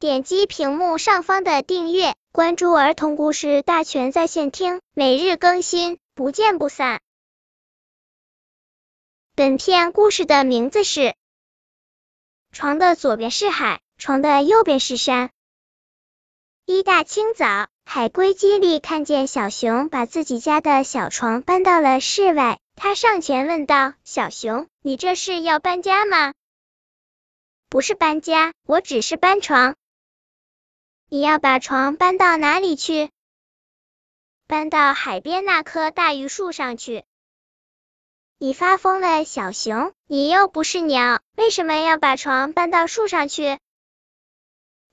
点击屏幕上方的订阅，关注儿童故事大全在线听，每日更新，不见不散。本片故事的名字是《床的左边是海，床的右边是山》。一大清早，海龟基利看见小熊把自己家的小床搬到了室外，他上前问道：“小熊，你这是要搬家吗？”“不是搬家，我只是搬床。”“你要把床搬到哪里去？”“搬到海边那棵大榆树上去。”“你发疯了，小熊！你又不是鸟，为什么要把床搬到树上去？”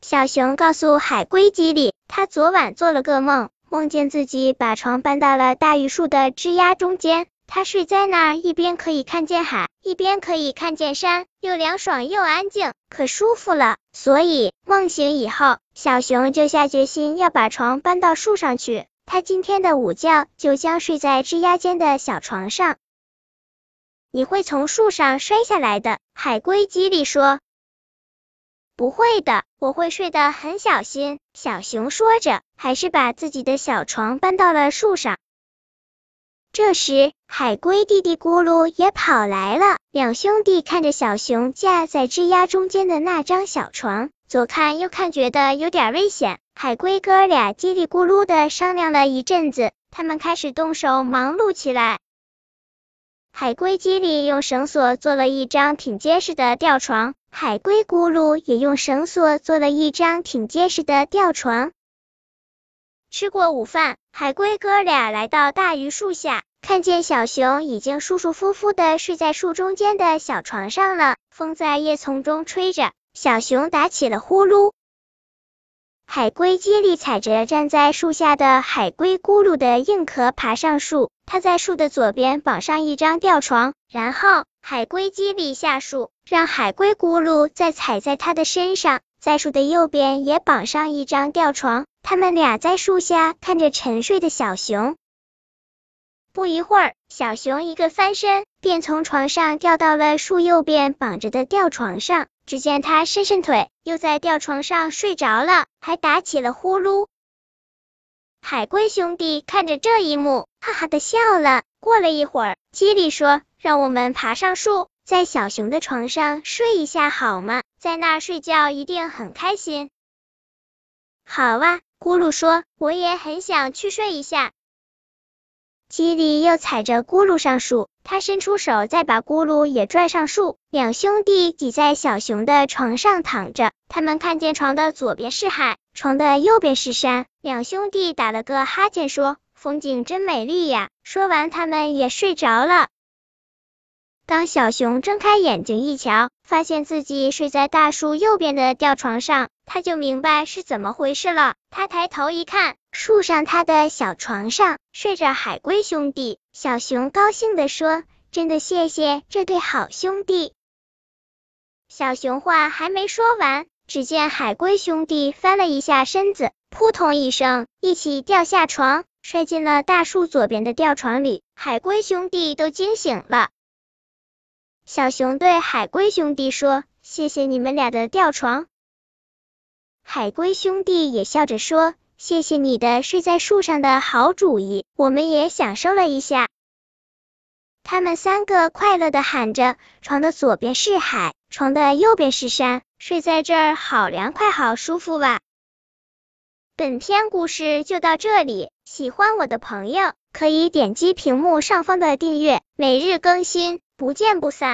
小熊告诉海龟基里，他昨晚做了个梦，梦见自己把床搬到了大榆树的枝丫中间。他睡在那儿，一边可以看见海，一边可以看见山，又凉爽又安静，可舒服了。所以梦醒以后，小熊就下决心要把床搬到树上去。他今天的午觉就将睡在枝丫间的小床上。你会从树上摔下来的，海龟基里说。不会的，我会睡得很小心。小熊说着，还是把自己的小床搬到了树上。这时，海龟弟弟咕噜也跑来了。两兄弟看着小熊架在枝丫中间的那张小床，左看右看，觉得有点危险。海龟哥俩叽里咕噜的商量了一阵子，他们开始动手忙碌起来。海龟叽里用绳索做了一张挺结实的吊床，海龟咕噜也用绳索做了一张挺结实的吊床。吃过午饭，海龟哥俩来到大榆树下，看见小熊已经舒舒服服的睡在树中间的小床上了。风在叶丛中吹着，小熊打起了呼噜。海龟接力踩着站在树下的海龟咕噜的硬壳爬上树。他在树的左边绑上一张吊床，然后海龟接力下树，让海龟咕噜再踩在他的身上，在树的右边也绑上一张吊床。他们俩在树下看着沉睡的小熊。不一会儿，小熊一个翻身，便从床上掉到了树右边绑着的吊床上。只见他伸伸腿，又在吊床上睡着了，还打起了呼噜。海龟兄弟看着这一幕，哈哈的笑了。过了一会儿，基里说：“让我们爬上树，在小熊的床上睡一下好吗？在那睡觉一定很开心。”好啊，咕噜说：“我也很想去睡一下。”基里又踩着咕噜上树，他伸出手再把咕噜也拽上树。两兄弟挤在小熊的床上躺着，他们看见床的左边是海，床的右边是山。两兄弟打了个哈欠，说：“风景真美丽呀。”说完，他们也睡着了。当小熊睁开眼睛一瞧，发现自己睡在大树右边的吊床上，他就明白是怎么回事了。他抬头一看，树上他的小床上睡着海龟兄弟。小熊高兴地说：“真的谢谢这对好兄弟。”小熊话还没说完，只见海龟兄弟翻了一下身子，扑通一声，一起掉下床，摔进了大树左边的吊床里。海龟兄弟都惊醒了。小熊对海龟兄弟说：“谢谢你们俩的吊床。”海龟兄弟也笑着说：“谢谢你的睡在树上的好主意，我们也享受了一下。”他们三个快乐的喊着：“床的左边是海，床的右边是山，睡在这儿好凉快，好舒服哇！”本篇故事就到这里，喜欢我的朋友可以点击屏幕上方的订阅，每日更新，不见不散。